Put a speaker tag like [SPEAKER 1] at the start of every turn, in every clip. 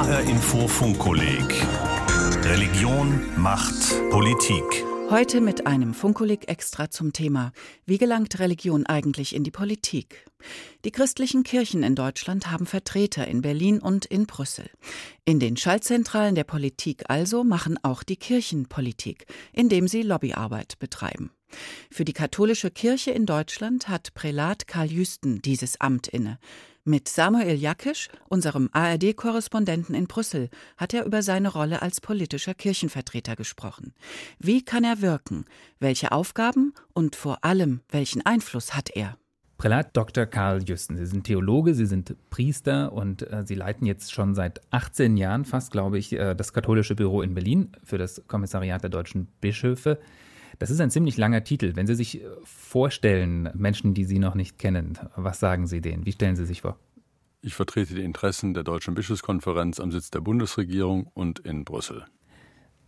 [SPEAKER 1] HR Info Funkkolleg Religion, Macht, Politik.
[SPEAKER 2] Heute mit einem Funkolik extra zum Thema Wie gelangt Religion eigentlich in die Politik? Die christlichen Kirchen in Deutschland haben Vertreter in Berlin und in Brüssel. In den Schaltzentralen der Politik also machen auch die Kirchen Politik, indem sie Lobbyarbeit betreiben. Für die katholische Kirche in Deutschland hat Prälat Karl Jüsten dieses Amt inne. Mit Samuel Jakisch, unserem ARD-Korrespondenten in Brüssel, hat er über seine Rolle als politischer Kirchenvertreter gesprochen. Wie kann er wirken? Welche Aufgaben und vor allem welchen Einfluss hat er?
[SPEAKER 3] Prälat Dr. Karl Jüsten. Sie sind Theologe, Sie sind Priester und äh, Sie leiten jetzt schon seit 18 Jahren fast, glaube ich, äh, das katholische Büro in Berlin für das Kommissariat der deutschen Bischöfe. Das ist ein ziemlich langer Titel. Wenn Sie sich äh, vorstellen, Menschen, die Sie noch nicht kennen, was sagen Sie denen? Wie stellen Sie sich vor?
[SPEAKER 4] Ich vertrete die Interessen der Deutschen Bischofskonferenz am Sitz der Bundesregierung und in Brüssel.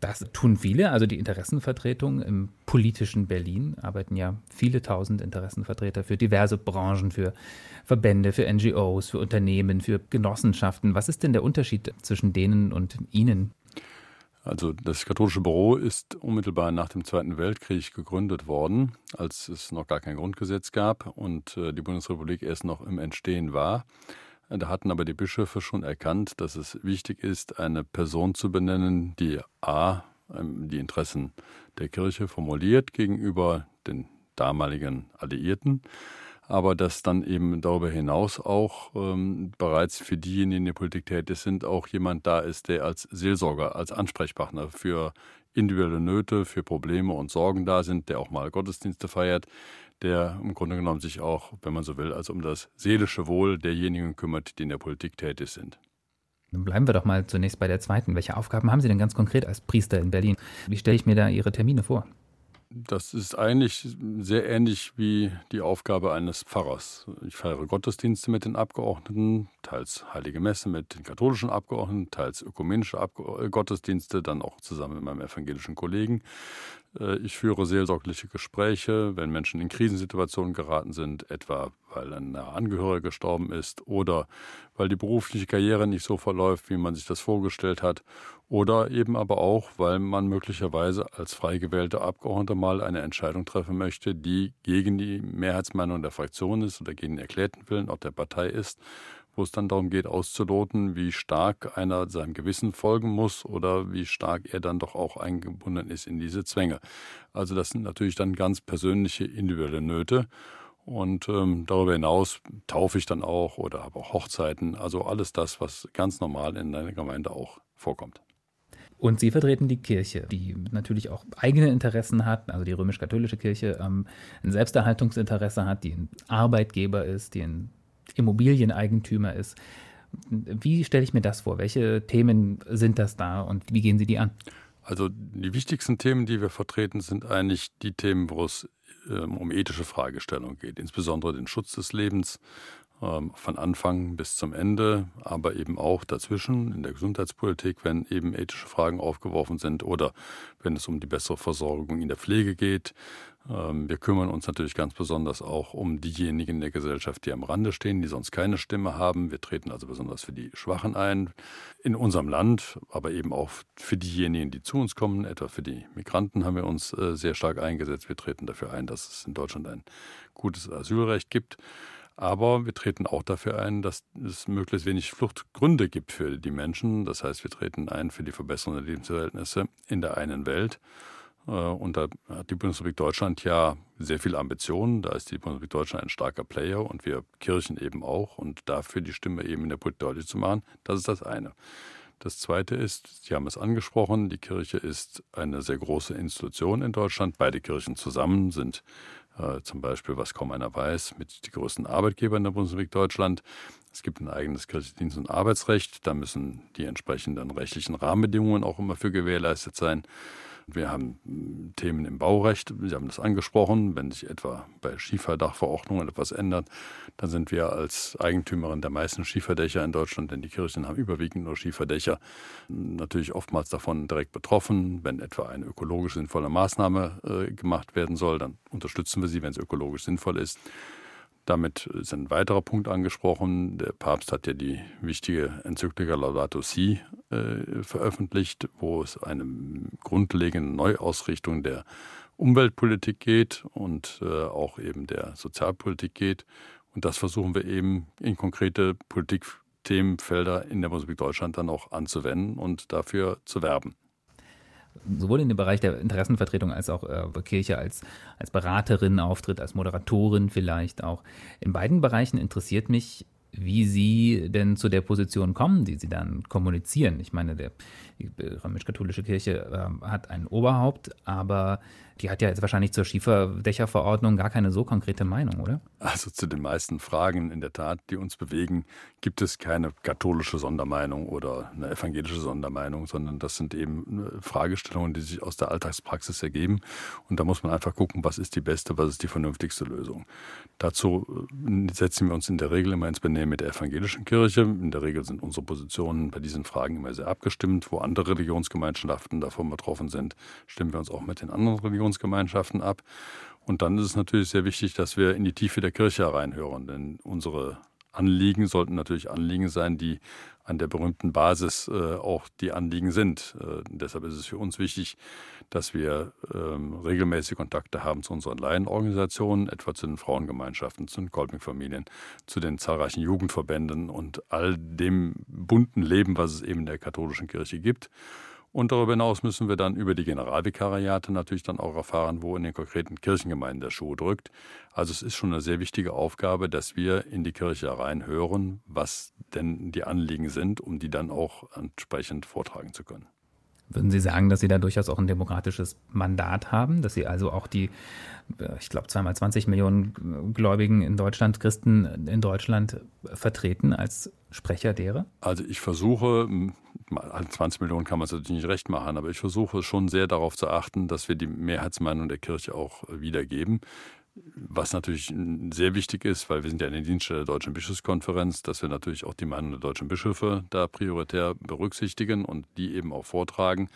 [SPEAKER 3] Das tun viele, also die Interessenvertretung im politischen Berlin arbeiten ja viele tausend Interessenvertreter für diverse Branchen, für Verbände, für NGOs, für Unternehmen, für Genossenschaften. Was ist denn der Unterschied zwischen denen und Ihnen?
[SPEAKER 4] Also das katholische Büro ist unmittelbar nach dem Zweiten Weltkrieg gegründet worden, als es noch gar kein Grundgesetz gab und äh, die Bundesrepublik erst noch im Entstehen war. Da hatten aber die Bischöfe schon erkannt, dass es wichtig ist, eine Person zu benennen, die a ähm, die Interessen der Kirche formuliert gegenüber den damaligen Alliierten aber dass dann eben darüber hinaus auch ähm, bereits für diejenigen, die in der Politik tätig sind, auch jemand da ist, der als Seelsorger, als Ansprechpartner für individuelle Nöte, für Probleme und Sorgen da sind, der auch mal Gottesdienste feiert, der im Grunde genommen sich auch, wenn man so will, als um das seelische Wohl derjenigen kümmert, die in der Politik tätig sind.
[SPEAKER 3] Dann bleiben wir doch mal zunächst bei der zweiten. Welche Aufgaben haben Sie denn ganz konkret als Priester in Berlin? Wie stelle ich mir da Ihre Termine vor?
[SPEAKER 4] Das ist eigentlich sehr ähnlich wie die Aufgabe eines Pfarrers. Ich feiere Gottesdienste mit den Abgeordneten, teils Heilige Messe mit den katholischen Abgeordneten, teils ökumenische Abge Gottesdienste, dann auch zusammen mit meinem evangelischen Kollegen. Äh, ich führe seelsorgliche Gespräche, wenn Menschen in Krisensituationen geraten sind, etwa weil ein Angehöriger gestorben ist oder weil die berufliche Karriere nicht so verläuft, wie man sich das vorgestellt hat oder eben aber auch, weil man möglicherweise als frei gewählter Abgeordneter mal eine Entscheidung treffen möchte, die gegen die Mehrheitsmeinung der Fraktion ist oder gegen den erklärten Willen auch der Partei ist wo es dann darum geht, auszuloten, wie stark einer seinem Gewissen folgen muss oder wie stark er dann doch auch eingebunden ist in diese Zwänge. Also das sind natürlich dann ganz persönliche, individuelle Nöte. Und ähm, darüber hinaus taufe ich dann auch oder habe auch Hochzeiten, also alles das, was ganz normal in einer Gemeinde auch vorkommt.
[SPEAKER 3] Und Sie vertreten die Kirche, die natürlich auch eigene Interessen hat, also die römisch-katholische Kirche ähm, ein Selbsterhaltungsinteresse hat, die ein Arbeitgeber ist, die ein Immobilieneigentümer ist. Wie stelle ich mir das vor? Welche Themen sind das da und wie gehen Sie die an?
[SPEAKER 4] Also die wichtigsten Themen, die wir vertreten, sind eigentlich die Themen, wo es um ethische Fragestellungen geht, insbesondere den Schutz des Lebens, ähm, von Anfang bis zum Ende, aber eben auch dazwischen in der Gesundheitspolitik, wenn eben ethische Fragen aufgeworfen sind oder wenn es um die bessere Versorgung in der Pflege geht. Ähm, wir kümmern uns natürlich ganz besonders auch um diejenigen in der Gesellschaft, die am Rande stehen, die sonst keine Stimme haben. Wir treten also besonders für die Schwachen ein in unserem Land, aber eben auch für diejenigen, die zu uns kommen, etwa für die Migranten haben wir uns äh, sehr stark eingesetzt. Wir treten dafür ein, dass es in Deutschland ein gutes Asylrecht gibt. Aber wir treten auch dafür ein, dass es möglichst wenig Fluchtgründe gibt für die Menschen. Das heißt, wir treten ein für die Verbesserung der Lebensverhältnisse in der einen Welt. Äh, und da hat die Bundesrepublik Deutschland ja sehr viel Ambitionen. Da ist die Bundesrepublik Deutschland ein starker Player und wir Kirchen eben auch. Und dafür die Stimme eben in der Politik deutlich zu machen, das ist das eine. Das Zweite ist, Sie haben es angesprochen, die Kirche ist eine sehr große Institution in Deutschland. Beide Kirchen zusammen sind zum Beispiel, was kaum einer weiß, mit die größten Arbeitgeber in der Bundesrepublik Deutschland. Es gibt ein eigenes Kirchendienst- und Arbeitsrecht. Da müssen die entsprechenden rechtlichen Rahmenbedingungen auch immer für gewährleistet sein. Wir haben hm, Themen im Baurecht, Sie haben das angesprochen, wenn sich etwa bei Schieferdachverordnungen etwas ändert, dann sind wir als Eigentümerin der meisten Schieferdächer in Deutschland, denn die Kirchen haben überwiegend nur Schieferdächer, natürlich oftmals davon direkt betroffen. Wenn etwa eine ökologisch sinnvolle Maßnahme äh, gemacht werden soll, dann unterstützen wir sie, wenn sie ökologisch sinnvoll ist. Damit ist ein weiterer Punkt angesprochen. Der Papst hat ja die wichtige Enzyklika Laudato Si äh, veröffentlicht, wo es eine grundlegende Neuausrichtung der Umweltpolitik geht und äh, auch eben der Sozialpolitik geht. Und das versuchen wir eben in konkrete Politikthemenfelder in der Republik Deutschland dann auch anzuwenden und dafür zu werben
[SPEAKER 3] sowohl in dem Bereich der Interessenvertretung als auch äh, Kirche als, als Beraterin auftritt, als Moderatorin vielleicht auch. In beiden Bereichen interessiert mich, wie Sie denn zu der Position kommen, die Sie dann kommunizieren. Ich meine, der, die römisch-katholische Kirche äh, hat ein Oberhaupt, aber die hat ja jetzt wahrscheinlich zur Schieferdächerverordnung gar keine so konkrete Meinung, oder?
[SPEAKER 4] Also zu den meisten Fragen in der Tat, die uns bewegen, gibt es keine katholische Sondermeinung oder eine evangelische Sondermeinung, sondern das sind eben äh, Fragestellungen, die sich aus der Alltagspraxis ergeben. Und da muss man einfach gucken, was ist die beste, was ist die vernünftigste Lösung. Dazu äh, setzen wir uns in der Regel immer ins Benehmen mit der evangelischen Kirche. In der Regel sind unsere Positionen bei diesen Fragen immer sehr abgestimmt. Wo andere Religionsgemeinschaften davon betroffen sind, stimmen wir uns auch mit den anderen Religionsgemeinschaften Religionsgemeinschaften ab. Und dann ist es natürlich sehr wichtig, dass wir in die Tiefe der Kirche reinhören, denn unsere Anliegen sollten natürlich Anliegen sein, die an der berühmten Basis äh, auch die Anliegen sind. Äh, deshalb ist es für uns wichtig, dass wir ähm, regelmäßig Kontakte haben zu unseren Laienorganisationen, etwa zu den Frauengemeinschaften, zu den Kolping-Familien, zu den zahlreichen Jugendverbänden und all dem bunten Leben, was es eben in der katholischen Kirche gibt. Und darüber hinaus müssen wir dann über die Generalvikariate natürlich dann auch erfahren, wo in den konkreten Kirchengemeinden der Schuh drückt. Also es ist schon eine sehr wichtige Aufgabe, dass wir in die Kirche reinhören, was denn die Anliegen sind, um die dann auch entsprechend vortragen zu können.
[SPEAKER 3] Würden Sie sagen, dass Sie da durchaus auch ein demokratisches Mandat haben, dass Sie also auch die, äh, ich glaube, zweimal 20 Millionen Gläubigen in Deutschland, Christen in Deutschland vertreten als Sprecher derer?
[SPEAKER 4] Also ich versuche, 20 Millionen kann man es natürlich nicht recht machen, aber ich versuche schon sehr darauf zu achten, dass wir die Mehrheitsmeinung der Kirche auch wiedergeben. Was natürlich sehr wichtig ist, weil wir sind ja in den Dienststelle der Deutschen Bischofskonferenz, dass wir natürlich auch die Meinung der deutschen Bischöfe da prioritär berücksichtigen und die eben auch vortragen.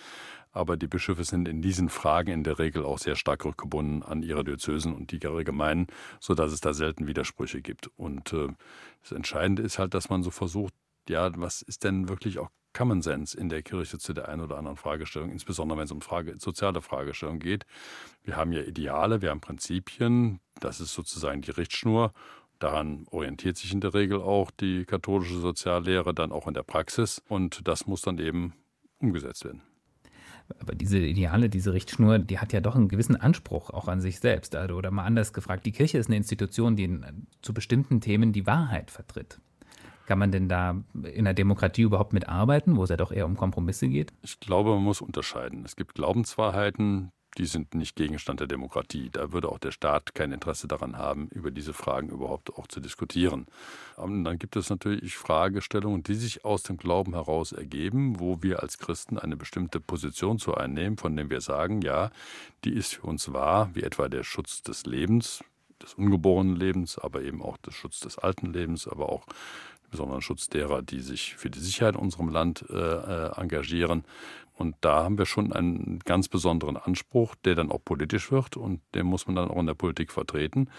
[SPEAKER 4] Aber die Bischöfe sind in diesen Fragen in der Regel auch sehr stark rückgebunden an ihre Diözesen und die Gemeinden, sodass es da selten Widersprüche gibt. Und äh, das Entscheidende ist halt, dass man so versucht, ja, was ist denn wirklich auch Common Sense in der Kirche zu der einen oder anderen Fragestellung, insbesondere wenn es um Frage, soziale Fragestellungen geht. Wir haben ja Ideale, wir haben Prinzipien, das ist sozusagen die Richtschnur. Daran orientiert sich in der Regel auch die katholische Soziallehre dann auch in der Praxis und das muss dann eben umgesetzt werden.
[SPEAKER 3] Aber diese Ideale, diese Richtschnur, die hat ja doch einen gewissen Anspruch auch an sich selbst. Also, oder mal anders gefragt, die Kirche ist eine Institution, die zu bestimmten Themen die Wahrheit vertritt. Kann man denn da in der Demokratie überhaupt mitarbeiten, wo es ja doch eher um Kompromisse geht?
[SPEAKER 4] Ich glaube, man muss unterscheiden. Es gibt Glaubenswahrheiten, die sind nicht Gegenstand der Demokratie. Da würde auch der Staat kein Interesse daran haben, über diese Fragen überhaupt auch zu diskutieren. Und dann gibt es natürlich Fragestellungen, die sich aus dem Glauben heraus ergeben, wo wir als Christen eine bestimmte Position zu einnehmen, von dem wir sagen, ja, die ist für uns wahr, wie etwa der Schutz des Lebens, des ungeborenen Lebens, aber eben auch der Schutz des alten Lebens, aber auch besonderen Schutz derer, die sich für die Sicherheit in unserem Land äh, äh, engagieren. Und da haben wir schon einen ganz besonderen Anspruch, der dann auch politisch wird und den muss man dann auch in der Politik vertreten.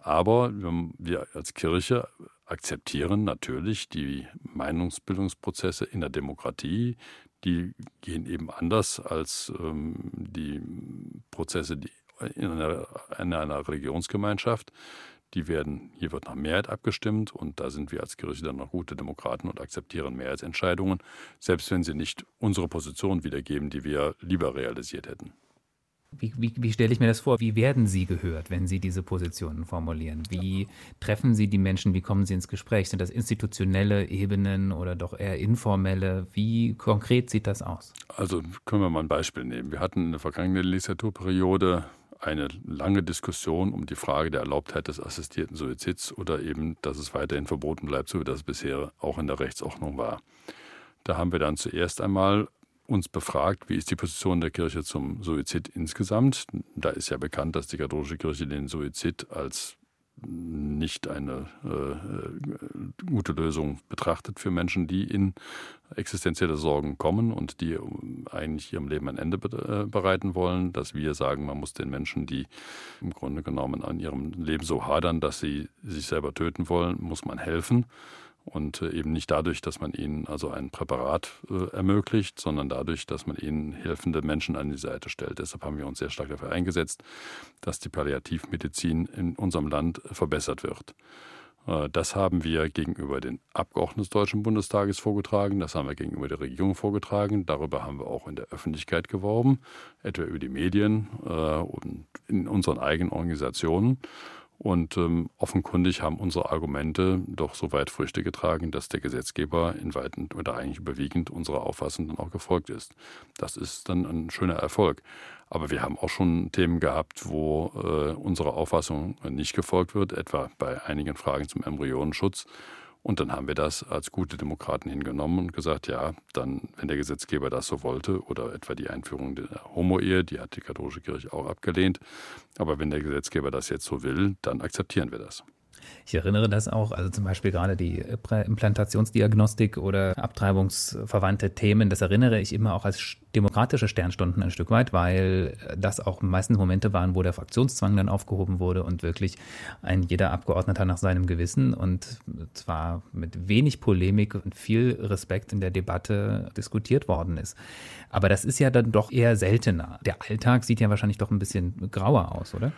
[SPEAKER 4] Aber wir als Kirche akzeptieren natürlich die Meinungsbildungsprozesse in der Demokratie. Die gehen eben anders als ähm, die Prozesse die in, einer, in einer Religionsgemeinschaft. Die werden, hier wird nach Mehrheit abgestimmt und da sind wir als Kirche dann noch gute Demokraten und akzeptieren Mehrheitsentscheidungen, selbst wenn sie nicht unsere Position wiedergeben, die wir lieber realisiert hätten.
[SPEAKER 3] Wie, wie, wie, stelle ich mir das vor? Wie werden Sie gehört, wenn Sie diese Positionen formulieren? Wie treffen Sie die Menschen? Wie kommen Sie ins Gespräch? Sind das institutionelle Ebenen oder doch eher informelle? Wie konkret sieht das aus?
[SPEAKER 4] Also können wir mal ein Beispiel nehmen. Wir hatten in der vergangenen Legislaturperiode eine lange Diskussion um die Frage der Erlaubtheit des assistierten Suizids oder eben, dass es weiterhin verboten bleibt, so wie das bisher auch in der Rechtsordnung war. Da haben wir dann zuerst einmal uns befragt, wie ist die Position der Kirche zum Suizid insgesamt. Da ist ja bekannt, dass die katholische Kirche den Suizid als nicht eine äh, gute Lösung betrachtet für Menschen, die in existenzielle Sorgen kommen und die eigentlich ihrem Leben ein Ende bereiten wollen, dass wir sagen, man muss den Menschen, die im Grunde genommen an ihrem Leben so hadern, dass sie sich selber töten wollen, muss man helfen und äh, eben nicht dadurch, dass man ihnen also ein Präparat äh, ermöglicht, sondern dadurch, dass man ihnen hilfende Menschen an die Seite stellt. Deshalb haben wir uns sehr stark dafür eingesetzt, dass die Palliativmedizin in unserem Land verbessert wird. Äh, das haben wir gegenüber den Abgeordneten des Deutschen Bundestages vorgetragen, das haben wir gegenüber der Regierung vorgetragen, darüber haben wir auch in der Öffentlichkeit geworben, etwa über die Medien und in unseren eigenen Organisationen. Und ähm, offenkundig haben unsere Argumente doch so weit Früchte getragen, dass der Gesetzgeber in weiten oder eigentlich überwiegend unserer Auffassung dann auch gefolgt ist. Das ist dann ein schöner Erfolg. Aber wir haben auch schon Themen gehabt, wo äh, unserer Auffassung nicht gefolgt wird, etwa bei einigen Fragen zum Embryonenschutz und dann haben wir das als gute Demokraten hingenommen und gesagt, ja, dann, wenn der Gesetzgeber das so wollte, oder etwa die Einführung der Homo-Ehe, die hat die katholische Kirche auch abgelehnt, aber wenn der Gesetzgeber das jetzt so will, dann akzeptieren wir das.
[SPEAKER 3] Ich erinnere das auch, also zum Beispiel gerade die Implantationsdiagnostik oder abtreibungsverwandte Themen, das erinnere ich immer auch als demokratische Sternstunden ein Stück weit, weil das auch meistens Momente waren, wo der Fraktionszwang dann aufgehoben wurde und wirklich ein jeder Abgeordneter nach seinem Gewissen und zwar mit wenig Polemik und viel Respekt in der Debatte diskutiert worden ist. Aber das ist ja dann doch eher seltener. Der Alltag sieht ja wahrscheinlich doch ein bisschen grauer aus, oder?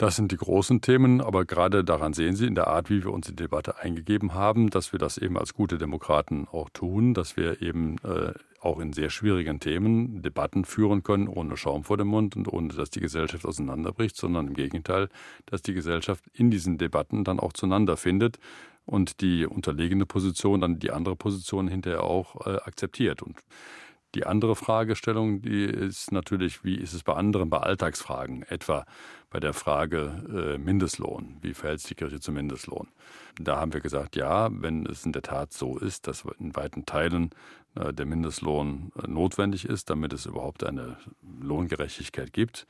[SPEAKER 4] Das sind die großen Themen, aber gerade daran sehen Sie in der Art, wie wir uns die Debatte eingegeben haben, dass wir das eben als gute Demokraten auch tun, dass wir eben äh, auch in sehr schwierigen Themen Debatten führen können, ohne Schaum vor dem Mund und ohne, dass die Gesellschaft auseinanderbricht, sondern im Gegenteil, dass die Gesellschaft in diesen Debatten dann auch zueinander findet und die unterlegene Position dann die andere Position hinterher auch äh, akzeptiert. Und die andere Fragestellung, die ist natürlich, wie ist es bei anderen, bei Alltagsfragen, etwa bei der Frage äh, Mindestlohn. Wie verhält sich die Kirche zum Mindestlohn? Da haben wir gesagt, ja, wenn es in der Tat so ist, dass in weiten Teilen äh, der Mindestlohn äh, notwendig ist, damit es überhaupt eine Lohngerechtigkeit gibt,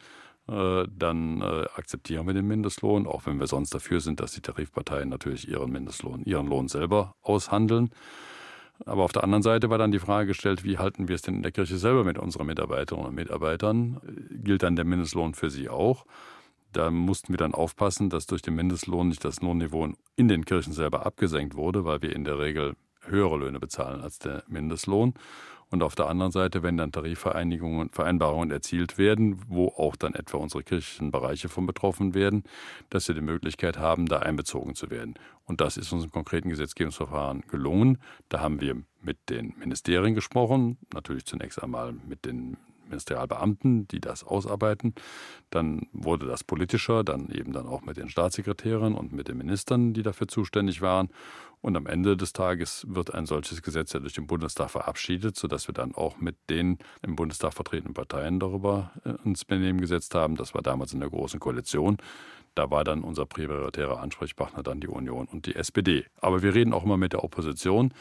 [SPEAKER 4] äh, dann äh, akzeptieren wir den Mindestlohn, auch wenn wir sonst dafür sind, dass die Tarifparteien natürlich ihren Mindestlohn, ihren Lohn selber aushandeln. Aber auf der anderen Seite war dann die Frage gestellt, wie halten wir es denn in der Kirche selber mit unseren Mitarbeiterinnen und Mitarbeitern? Gilt dann der Mindestlohn für sie auch? Da mussten wir dann aufpassen, dass durch den Mindestlohn nicht das Lohnniveau in den Kirchen selber abgesenkt wurde, weil wir in der Regel höhere Löhne bezahlen als der Mindestlohn. Und auf der anderen Seite, wenn dann Tarifvereinigungen, Vereinbarungen erzielt werden, wo auch dann etwa unsere kirchlichen Bereiche von betroffen werden, dass wir die Möglichkeit haben, da einbezogen zu werden. Und das ist uns im konkreten Gesetzgebungsverfahren gelungen. Da haben wir mit den Ministerien gesprochen, natürlich zunächst einmal mit den Ministerialbeamten, die das ausarbeiten. Dann wurde das politischer, dann eben dann auch mit den Staatssekretären und mit den Ministern, die dafür zuständig waren. Und am Ende des Tages wird ein solches Gesetz ja durch den Bundestag verabschiedet, sodass wir dann auch mit den im Bundestag vertretenen Parteien darüber äh, ins Benehmen gesetzt haben. Das war damals in der Großen Koalition. Da war dann unser prioritärer Ansprechpartner dann die Union und die SPD. Aber wir reden auch immer mit der Opposition,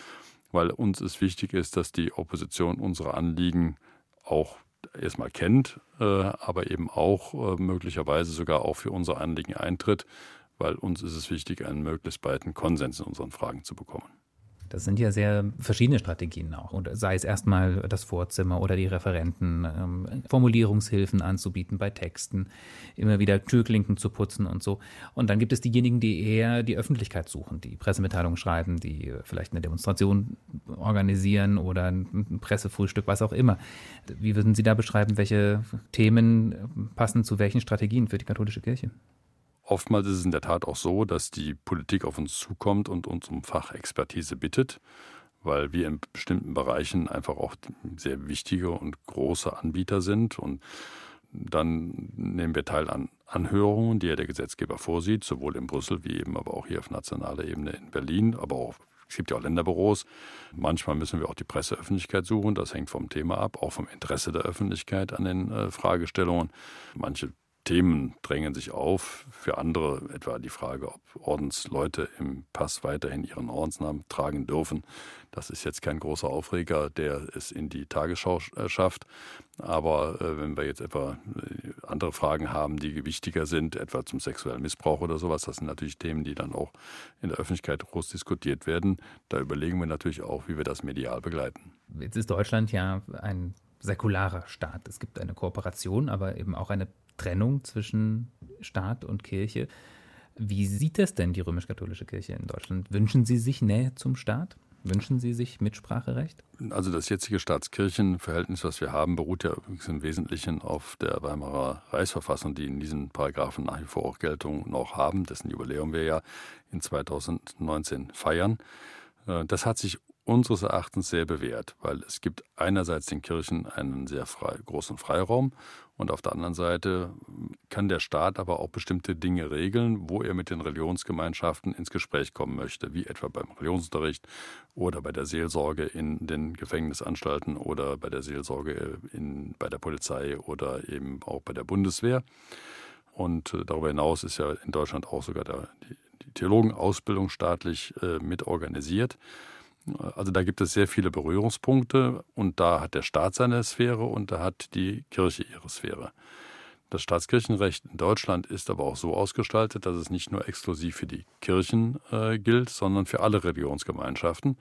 [SPEAKER 4] weil uns es wichtig ist, dass die Opposition unsere Anliegen auch erstmal kennt, äh, aber eben auch äh, möglicherweise sogar auch für unser Anliegen eintritt, weil uns ist es wichtig, einen möglichst breiten Konsens in unseren Fragen zu bekommen.
[SPEAKER 3] Das sind ja sehr verschiedene Strategien auch. Und sei es erstmal das Vorzimmer oder die Referenten, ähm, Formulierungshilfen anzubieten bei Texten, immer wieder Türklinken zu putzen und so. Und dann gibt es diejenigen, die eher die Öffentlichkeit suchen, die Pressemitteilungen schreiben, die vielleicht eine Demonstration organisieren oder ein Pressefrühstück, was auch immer. Wie würden Sie da beschreiben, welche Themen passen zu welchen Strategien für die katholische Kirche?
[SPEAKER 4] Oftmals ist es in der Tat auch so, dass die Politik auf uns zukommt und uns um Fachexpertise bittet, weil wir in bestimmten Bereichen einfach auch sehr wichtige und große Anbieter sind. Und dann nehmen wir teil an Anhörungen, die ja der Gesetzgeber vorsieht, sowohl in Brüssel wie eben aber auch hier auf nationaler Ebene in Berlin, aber auch es gibt ja auch Länderbüros. Manchmal müssen wir auch die Presseöffentlichkeit suchen. Das hängt vom Thema ab, auch vom Interesse der Öffentlichkeit an den äh, Fragestellungen. Manche Themen drängen sich auf. Für andere etwa die Frage, ob Ordensleute im Pass weiterhin ihren Ordensnamen tragen dürfen. Das ist jetzt kein großer Aufreger, der es in die Tagesschau äh, schafft. Aber äh, wenn wir jetzt etwa äh, andere Fragen haben, die wichtiger sind, etwa zum sexuellen Missbrauch oder sowas, das sind natürlich Themen, die dann auch in der Öffentlichkeit groß diskutiert werden. Da überlegen wir natürlich auch, wie wir das medial begleiten.
[SPEAKER 3] Jetzt ist Deutschland ja ein säkularer Staat. Es gibt eine Kooperation, aber eben auch eine Trennung zwischen Staat und Kirche. Wie sieht das denn die römisch-katholische Kirche in Deutschland? Wünschen Sie sich Nähe zum Staat? Wünschen Sie sich Mitspracherecht?
[SPEAKER 4] Also das jetzige Staatskirchenverhältnis, was wir haben, beruht ja im Wesentlichen auf der Weimarer Reichsverfassung, die in diesen Paragraphen nach wie vor auch Geltung noch haben, dessen Jubiläum wir ja in 2019 feiern. Äh, das hat sich unseres Erachtens sehr bewährt, weil es gibt einerseits den Kirchen einen sehr frei, großen Freiraum und auf der anderen Seite kann der Staat aber auch bestimmte Dinge regeln, wo er mit den Religionsgemeinschaften ins Gespräch kommen möchte, wie etwa beim Religionsunterricht oder bei der Seelsorge in den Gefängnisanstalten oder bei der Seelsorge in, bei der Polizei oder eben auch bei der Bundeswehr. Und äh, darüber hinaus ist ja in Deutschland auch sogar der, die, Theologenausbildung staatlich äh, mit organisiert. Also da gibt es sehr viele Berührungspunkte und da hat der Staat seine Sphäre und da hat die Kirche ihre Sphäre. Das Staatskirchenrecht in Deutschland ist aber auch so ausgestaltet, dass es nicht nur exklusiv für die Kirchen äh, gilt, sondern für alle Religionsgemeinschaften.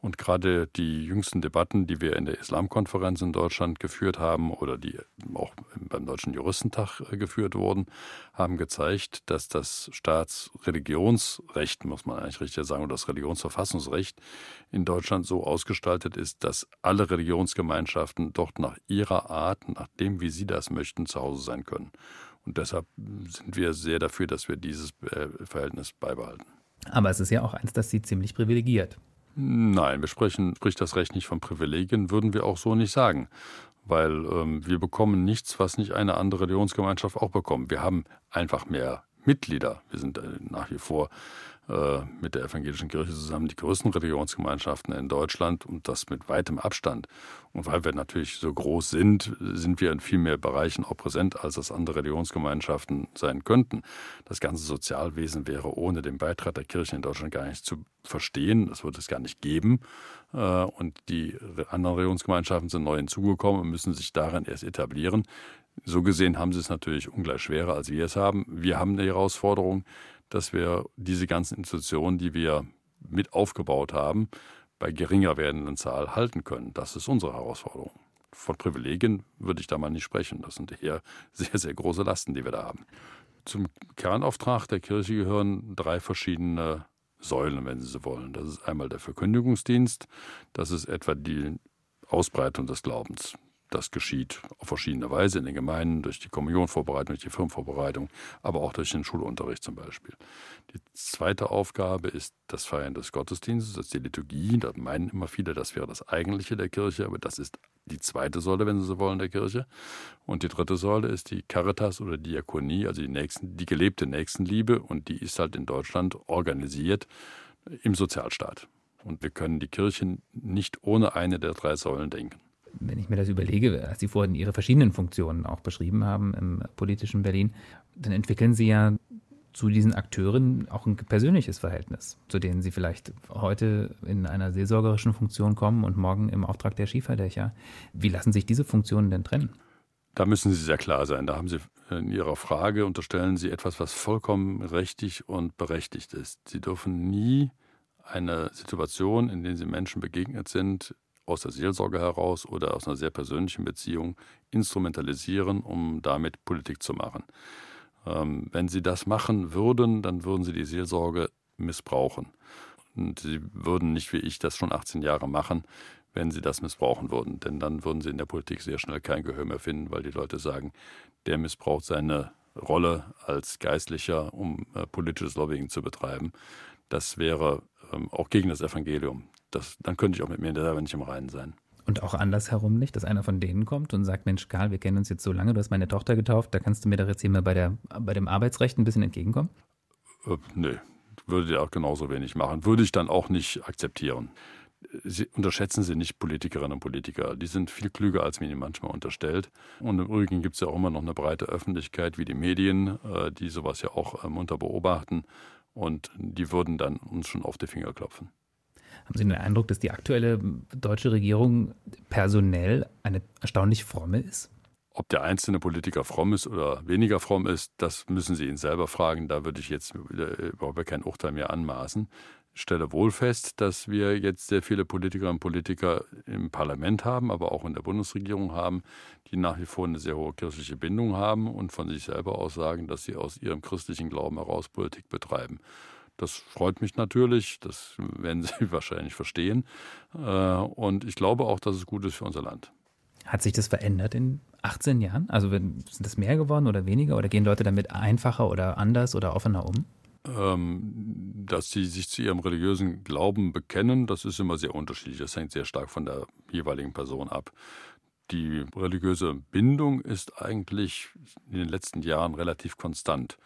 [SPEAKER 4] Und gerade die jüngsten Debatten, die wir in der Islamkonferenz in Deutschland geführt haben oder die auch beim Deutschen Juristentag äh, geführt wurden, haben gezeigt, dass das Staatsreligionsrecht, muss man eigentlich richtig sagen, oder das Religionsverfassungsrecht in Deutschland so ausgestaltet ist, dass alle Religionsgemeinschaften dort nach ihrer Art, nach dem, wie sie das möchten, zu Hause sein können. Und deshalb sind wir sehr dafür, dass wir dieses äh, Verhältnis beibehalten.
[SPEAKER 3] Aber es ist ja auch eins, das Sie ziemlich privilegiert.
[SPEAKER 4] Nein, wir sprechen, spricht das Recht nicht von Privilegien, würden wir auch so nicht sagen. Weil ähm, wir bekommen nichts, was nicht eine andere Religionsgemeinschaft auch bekommt. Wir haben einfach mehr Mitglieder. Wir sind äh, nach wie vor mit der evangelischen Kirche zusammen die größten Religionsgemeinschaften in Deutschland und das mit weitem Abstand. Und weil wir natürlich so groß sind, sind wir in viel mehr Bereichen auch präsent, als das andere Religionsgemeinschaften sein könnten. Das ganze Sozialwesen wäre ohne den Beitritt der Kirche in Deutschland gar nicht zu verstehen. Das würde es gar nicht geben. Äh, und die anderen Religionsgemeinschaften sind neu hinzugekommen und müssen sich darin erst etablieren. So gesehen haben sie es natürlich ungleich schwerer, als wir es haben. Wir haben eine Herausforderung, dass wir diese ganzen Institutionen, die wir mit aufgebaut haben, bei geringer werdenden Zahl halten können. Das ist unsere Herausforderung. Von Privilegien würde ich da mal nicht sprechen. Das sind eher sehr, sehr große Lasten, die wir da haben. Zum Kernauftrag der Kirche gehören drei verschiedene Säulen, wenn Sie so wollen. Das ist einmal der Verkündigungsdienst, das ist etwa die Ausbreitung des Glaubens. Das geschieht auf verschiedene Weise in den Gemeinden, durch die Kommunionvorbereitung, durch die Firmenvorbereitung, aber auch durch den Schulunterricht zum Beispiel. Die zweite Aufgabe ist das Feiern des Gottesdienstes, das ist die Liturgie. Da meinen immer viele, das wäre das Eigentliche der Kirche, aber das ist die zweite Säule, wenn Sie so wollen, der Kirche. Und die dritte Säule ist die Caritas oder Diakonie, also die, Nächsten, die gelebte Nächstenliebe. Und die ist halt in Deutschland organisiert im Sozialstaat. Und wir können die Kirche nicht ohne eine der drei Säulen denken
[SPEAKER 3] wenn ich mir das überlege, als Sie vorhin Ihre verschiedenen Funktionen auch beschrieben haben im politischen Berlin, dann entwickeln Sie ja zu diesen Akteuren auch ein persönliches Verhältnis, zu denen Sie vielleicht heute in einer seelsorgerischen Funktion kommen und morgen im Auftrag der Schieferdächer. Wie lassen sich diese Funktionen denn trennen?
[SPEAKER 4] Da müssen Sie sehr klar sein. Da haben Sie in Ihrer Frage unterstellen Sie etwas, was vollkommen richtig und berechtigt ist. Sie dürfen nie eine Situation, in der Sie Menschen begegnet sind, aus der Seelsorge heraus oder aus einer sehr persönlichen Beziehung instrumentalisieren, um damit Politik zu machen. Ähm, wenn Sie das machen würden, dann würden Sie die Seelsorge missbrauchen. Und Sie würden nicht wie ich das schon 18 Jahre machen, wenn Sie das missbrauchen würden. Denn dann würden Sie in der Politik sehr schnell kein Gehör mehr finden, weil die Leute sagen, der missbraucht seine Rolle als Geistlicher, um äh, politisches Lobbying zu betreiben. Das wäre ähm, auch gegen das Evangelium das, dann könnte ich auch mit mir selber nicht im Reinen sein.
[SPEAKER 3] Und auch andersherum nicht, dass einer von denen kommt und sagt, Mensch, Karl, wir kennen uns jetzt so lange, du hast meine Tochter getauft, da kannst du mir doch jetzt hier mal bei, der, bei dem Arbeitsrecht ein bisschen entgegenkommen?
[SPEAKER 4] Äh, nee, würde ich auch genauso wenig machen. Würde ich dann auch nicht akzeptieren. Sie, unterschätzen Sie nicht Politikerinnen und Politiker. Die sind viel klüger, als man ihnen manchmal unterstellt. Und im Übrigen gibt es ja auch immer noch eine breite Öffentlichkeit wie die Medien, äh, die sowas ja auch munter beobachten. Und die würden dann uns schon auf die Finger klopfen.
[SPEAKER 3] Haben Sie den Eindruck, dass die aktuelle deutsche Regierung personell eine erstaunlich fromme ist?
[SPEAKER 4] Ob der einzelne Politiker fromm ist oder weniger fromm ist, das müssen Sie ihn selber fragen. Da würde ich jetzt überhaupt kein Urteil mehr anmaßen. Ich stelle wohl fest, dass wir jetzt sehr viele Politikerinnen und Politiker im Parlament haben, aber auch in der Bundesregierung haben, die nach wie vor eine sehr hohe kirchliche Bindung haben und von sich selber aus sagen, dass sie aus ihrem christlichen Glauben heraus Politik betreiben. Das freut mich natürlich, das werden Sie wahrscheinlich verstehen. Äh, und ich glaube auch, dass es gut ist für unser Land.
[SPEAKER 3] Hat sich das verändert in 18 Jahren? Also sind das mehr geworden oder weniger? Oder gehen Leute damit einfacher oder anders oder offener um?
[SPEAKER 4] Ähm, dass sie sich zu ihrem religiösen Glauben bekennen, das ist immer sehr unterschiedlich. Das hängt sehr stark von der jeweiligen Person ab. Die religiöse Bindung ist eigentlich in den letzten Jahren relativ konstant.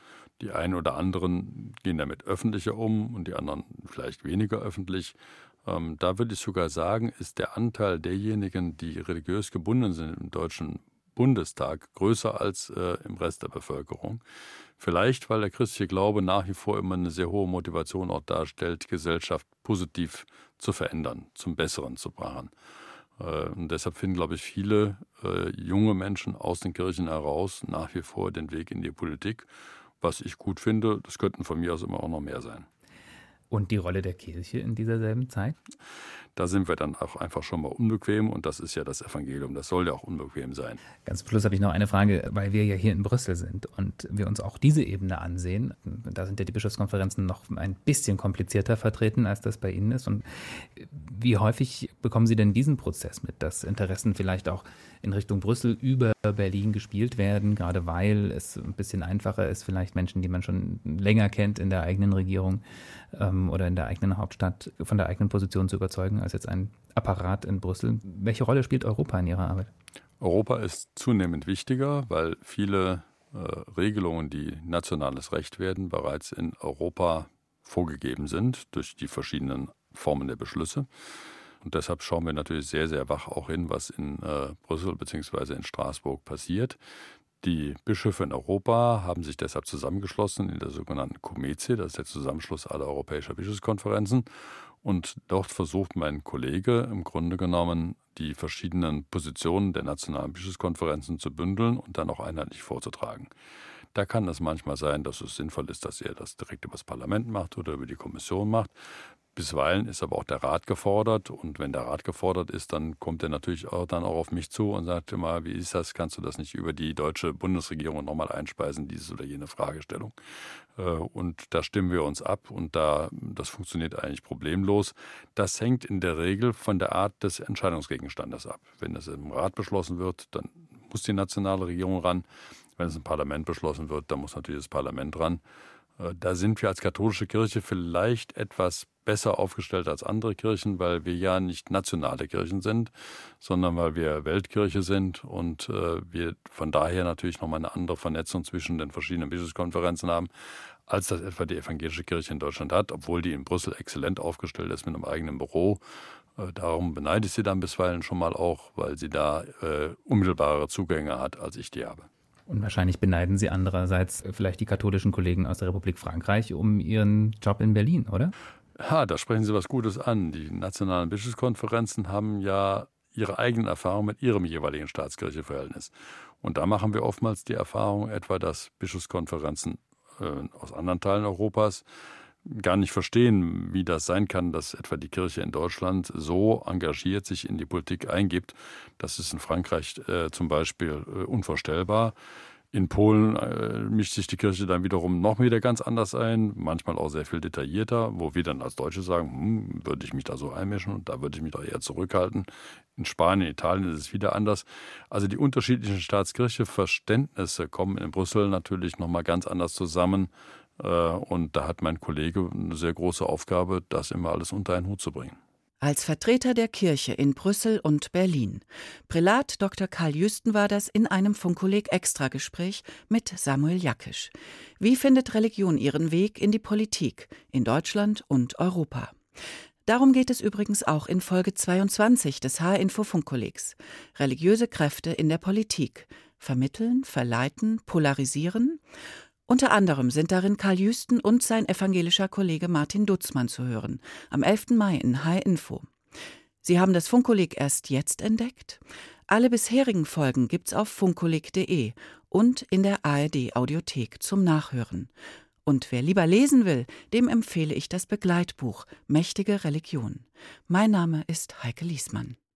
[SPEAKER 4] Die einen oder anderen gehen damit öffentlicher um und die anderen vielleicht weniger öffentlich. Ähm, da würde ich sogar sagen, ist der Anteil derjenigen, die religiös gebunden sind im Deutschen Bundestag größer als äh, im Rest der Bevölkerung. Vielleicht, weil der christliche Glaube nach wie vor immer eine sehr hohe Motivation auch darstellt, Gesellschaft positiv zu verändern, zum Besseren zu machen. Äh, und deshalb finden, glaube ich, viele äh, junge Menschen aus den Kirchen heraus nach wie vor den Weg in die Politik. Was ich gut finde, das könnten von mir aus immer auch noch mehr sein.
[SPEAKER 3] Und die Rolle der Kirche in dieser selben Zeit?
[SPEAKER 4] Da sind wir dann auch einfach schon mal unbequem und das ist ja das Evangelium. Das soll ja auch unbequem sein.
[SPEAKER 3] Ganz zum Schluss habe ich noch eine Frage, weil wir ja hier in Brüssel sind und wir uns auch diese Ebene ansehen. Da sind ja die Bischofskonferenzen noch ein bisschen komplizierter vertreten, als das bei Ihnen ist. Und wie häufig bekommen Sie denn diesen Prozess mit, dass Interessen vielleicht auch in Richtung Brüssel über Berlin gespielt werden, gerade weil es ein bisschen einfacher ist, vielleicht Menschen, die man schon länger kennt in der eigenen Regierung ähm, oder in der eigenen Hauptstadt von der eigenen Position zu überzeugen, als jetzt ein Apparat in Brüssel. Welche Rolle spielt Europa in Ihrer Arbeit?
[SPEAKER 4] Europa ist zunehmend wichtiger, weil viele äh, Regelungen, die nationales Recht werden, bereits in Europa vorgegeben sind durch die verschiedenen Formen der Beschlüsse. Und deshalb schauen wir natürlich sehr, sehr wach auch hin, was in äh, Brüssel bzw. in Straßburg passiert. Die Bischöfe in Europa haben sich deshalb zusammengeschlossen in der sogenannten Comeze, das ist der Zusammenschluss aller europäischer Bischofskonferenzen. Und dort versucht mein Kollege im Grunde genommen, die verschiedenen Positionen der nationalen Bischofskonferenzen zu bündeln und dann auch einheitlich vorzutragen. Da kann es manchmal sein, dass es sinnvoll ist, dass er das direkt über das Parlament macht oder über die Kommission macht. Bisweilen ist aber auch der Rat gefordert und wenn der Rat gefordert ist, dann kommt er natürlich auch dann auch auf mich zu und sagt immer, wie ist das, kannst du das nicht über die deutsche Bundesregierung nochmal einspeisen, diese oder jene Fragestellung. Äh, und da stimmen wir uns ab und da, das funktioniert eigentlich problemlos. Das hängt in der Regel von der Art des Entscheidungsgegenstandes ab. Wenn das im Rat beschlossen wird, dann muss die nationale Regierung ran. Wenn es im Parlament beschlossen wird, dann muss natürlich das Parlament ran. Äh, da sind wir als katholische Kirche vielleicht etwas besser aufgestellt als andere Kirchen, weil wir ja nicht nationale Kirchen sind, sondern weil wir Weltkirche sind und äh, wir von daher natürlich nochmal eine andere Vernetzung zwischen den verschiedenen Bischofskonferenzen haben, als das etwa die evangelische Kirche in Deutschland hat, obwohl die in Brüssel exzellent aufgestellt ist mit einem eigenen Büro. Äh, darum beneide ich sie dann bisweilen schon mal auch, weil sie da äh, unmittelbare Zugänge hat, als ich die habe.
[SPEAKER 3] Und wahrscheinlich beneiden Sie andererseits vielleicht die katholischen Kollegen aus der Republik Frankreich um ihren Job in Berlin, oder?
[SPEAKER 4] Ja, da sprechen Sie was Gutes an. Die nationalen Bischofskonferenzen haben ja ihre eigenen Erfahrungen mit ihrem jeweiligen Staatskircheverhältnis. Und da machen wir oftmals die Erfahrung etwa, dass Bischofskonferenzen äh, aus anderen Teilen Europas gar nicht verstehen, wie das sein kann, dass etwa die Kirche in Deutschland so engagiert sich in die Politik eingibt. Das ist in Frankreich äh, zum Beispiel äh, unvorstellbar. In Polen äh, mischt sich die Kirche dann wiederum noch wieder ganz anders ein, manchmal auch sehr viel detaillierter, wo wir dann als Deutsche sagen, hm, würde ich mich da so einmischen und da würde ich mich doch eher zurückhalten. In Spanien, Italien ist es wieder anders. Also die unterschiedlichen Staatskirche-Verständnisse kommen in Brüssel natürlich nochmal ganz anders zusammen. Äh, und da hat mein Kollege eine sehr große Aufgabe, das immer alles unter einen Hut zu bringen
[SPEAKER 2] als Vertreter der Kirche in Brüssel und Berlin. Prälat Dr. Karl Jüsten war das in einem Funkkolleg Extragespräch mit Samuel Jackisch. Wie findet Religion ihren Weg in die Politik in Deutschland und Europa? Darum geht es übrigens auch in Folge 22 des H-Info Funkkollegs. Religiöse Kräfte in der Politik. Vermitteln, verleiten, polarisieren. Unter anderem sind darin Karl Jüsten und sein evangelischer Kollege Martin Dutzmann zu hören. Am 11. Mai in H-Info. Sie haben das Funkkolleg erst jetzt entdeckt? Alle bisherigen Folgen gibt's auf funkkolleg.de und in der ARD Audiothek zum Nachhören. Und wer lieber lesen will, dem empfehle ich das Begleitbuch Mächtige Religion. Mein Name ist Heike Liesmann.